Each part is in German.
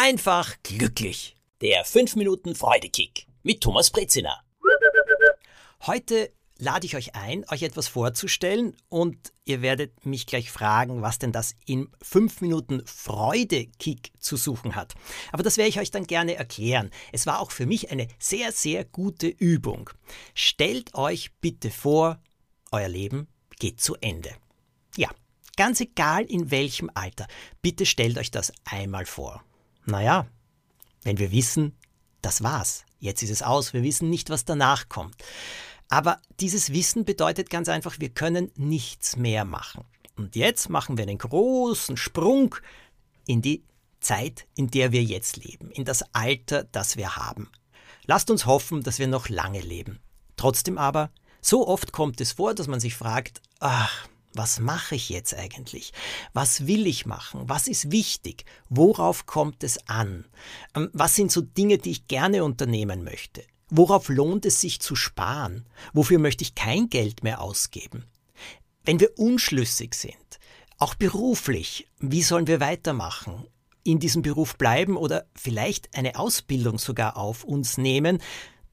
einfach glücklich. Der 5 Minuten Freudekick mit Thomas Brezina. Heute lade ich euch ein, euch etwas vorzustellen und ihr werdet mich gleich fragen, was denn das in 5 Minuten Freudekick zu suchen hat. Aber das werde ich euch dann gerne erklären. Es war auch für mich eine sehr, sehr gute Übung. Stellt euch bitte vor, euer Leben geht zu Ende. Ja, ganz egal in welchem Alter. Bitte stellt euch das einmal vor. Naja, wenn wir wissen, das war's, jetzt ist es aus, wir wissen nicht, was danach kommt. Aber dieses Wissen bedeutet ganz einfach, wir können nichts mehr machen. Und jetzt machen wir einen großen Sprung in die Zeit, in der wir jetzt leben, in das Alter, das wir haben. Lasst uns hoffen, dass wir noch lange leben. Trotzdem aber, so oft kommt es vor, dass man sich fragt, ach, was mache ich jetzt eigentlich? Was will ich machen? Was ist wichtig? Worauf kommt es an? Ähm, was sind so Dinge, die ich gerne unternehmen möchte? Worauf lohnt es sich zu sparen? Wofür möchte ich kein Geld mehr ausgeben? Wenn wir unschlüssig sind, auch beruflich, wie sollen wir weitermachen? In diesem Beruf bleiben oder vielleicht eine Ausbildung sogar auf uns nehmen?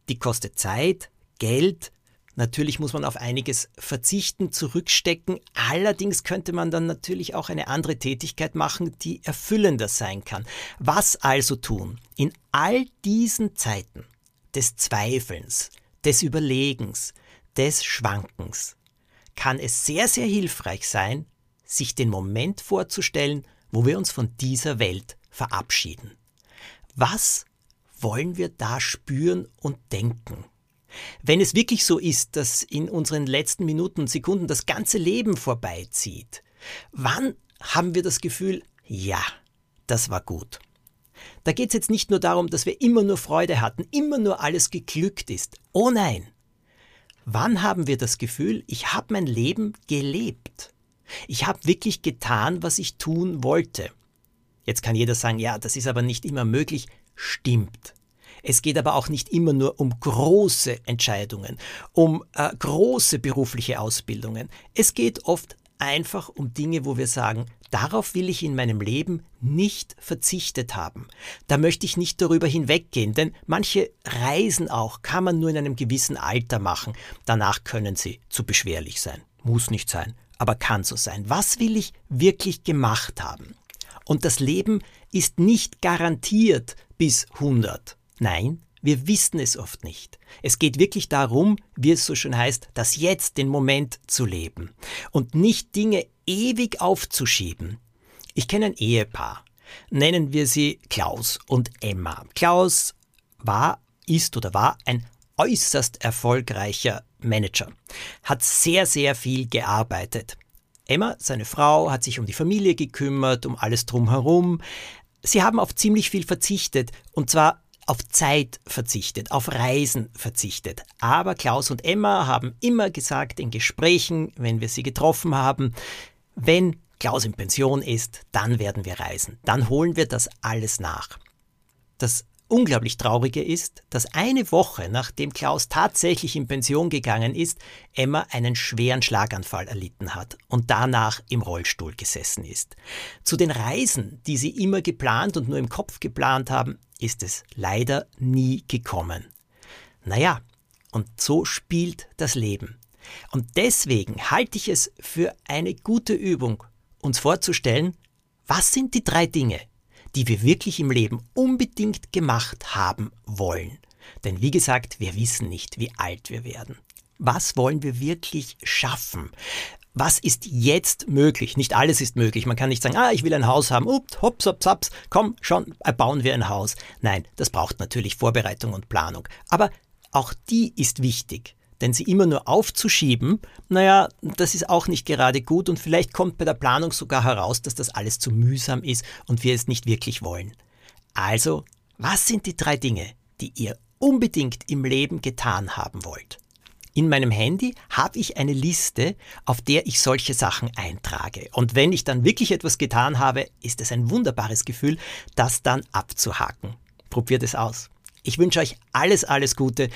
Die kostet Zeit, Geld, Natürlich muss man auf einiges verzichten, zurückstecken. Allerdings könnte man dann natürlich auch eine andere Tätigkeit machen, die erfüllender sein kann. Was also tun? In all diesen Zeiten des Zweifelns, des Überlegens, des Schwankens kann es sehr, sehr hilfreich sein, sich den Moment vorzustellen, wo wir uns von dieser Welt verabschieden. Was wollen wir da spüren und denken? Wenn es wirklich so ist, dass in unseren letzten Minuten und Sekunden das ganze Leben vorbeizieht, wann haben wir das Gefühl, ja, das war gut? Da geht es jetzt nicht nur darum, dass wir immer nur Freude hatten, immer nur alles geglückt ist. Oh nein! Wann haben wir das Gefühl, ich habe mein Leben gelebt? Ich habe wirklich getan, was ich tun wollte. Jetzt kann jeder sagen, ja, das ist aber nicht immer möglich. Stimmt. Es geht aber auch nicht immer nur um große Entscheidungen, um äh, große berufliche Ausbildungen. Es geht oft einfach um Dinge, wo wir sagen, darauf will ich in meinem Leben nicht verzichtet haben. Da möchte ich nicht darüber hinweggehen, denn manche Reisen auch kann man nur in einem gewissen Alter machen. Danach können sie zu beschwerlich sein. Muss nicht sein, aber kann so sein. Was will ich wirklich gemacht haben? Und das Leben ist nicht garantiert bis 100. Nein, wir wissen es oft nicht. Es geht wirklich darum, wie es so schön heißt, das Jetzt, den Moment zu leben und nicht Dinge ewig aufzuschieben. Ich kenne ein Ehepaar. Nennen wir sie Klaus und Emma. Klaus war, ist oder war ein äußerst erfolgreicher Manager, hat sehr, sehr viel gearbeitet. Emma, seine Frau, hat sich um die Familie gekümmert, um alles drumherum. Sie haben auf ziemlich viel verzichtet, und zwar auf Zeit verzichtet, auf Reisen verzichtet. Aber Klaus und Emma haben immer gesagt in Gesprächen, wenn wir sie getroffen haben, wenn Klaus in Pension ist, dann werden wir reisen. Dann holen wir das alles nach. Das unglaublich Traurige ist, dass eine Woche nachdem Klaus tatsächlich in Pension gegangen ist, Emma einen schweren Schlaganfall erlitten hat und danach im Rollstuhl gesessen ist. Zu den Reisen, die sie immer geplant und nur im Kopf geplant haben, ist es leider nie gekommen. Naja, und so spielt das Leben. Und deswegen halte ich es für eine gute Übung, uns vorzustellen, was sind die drei Dinge, die wir wirklich im Leben unbedingt gemacht haben wollen. Denn wie gesagt, wir wissen nicht, wie alt wir werden. Was wollen wir wirklich schaffen? Was ist jetzt möglich? Nicht alles ist möglich. Man kann nicht sagen, ah, ich will ein Haus haben, ups, hops, hops, hops, komm, schon, bauen wir ein Haus. Nein, das braucht natürlich Vorbereitung und Planung. Aber auch die ist wichtig. Denn sie immer nur aufzuschieben, naja, das ist auch nicht gerade gut und vielleicht kommt bei der Planung sogar heraus, dass das alles zu mühsam ist und wir es nicht wirklich wollen. Also, was sind die drei Dinge, die ihr unbedingt im Leben getan haben wollt? In meinem Handy habe ich eine Liste, auf der ich solche Sachen eintrage. Und wenn ich dann wirklich etwas getan habe, ist es ein wunderbares Gefühl, das dann abzuhaken. Probiert es aus. Ich wünsche euch alles, alles Gute,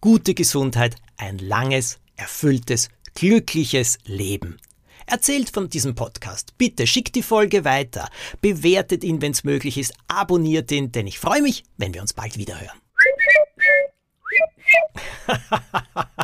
gute Gesundheit, ein langes, erfülltes, glückliches Leben. Erzählt von diesem Podcast. Bitte schickt die Folge weiter. Bewertet ihn, wenn es möglich ist. Abonniert ihn, denn ich freue mich, wenn wir uns bald wieder hören.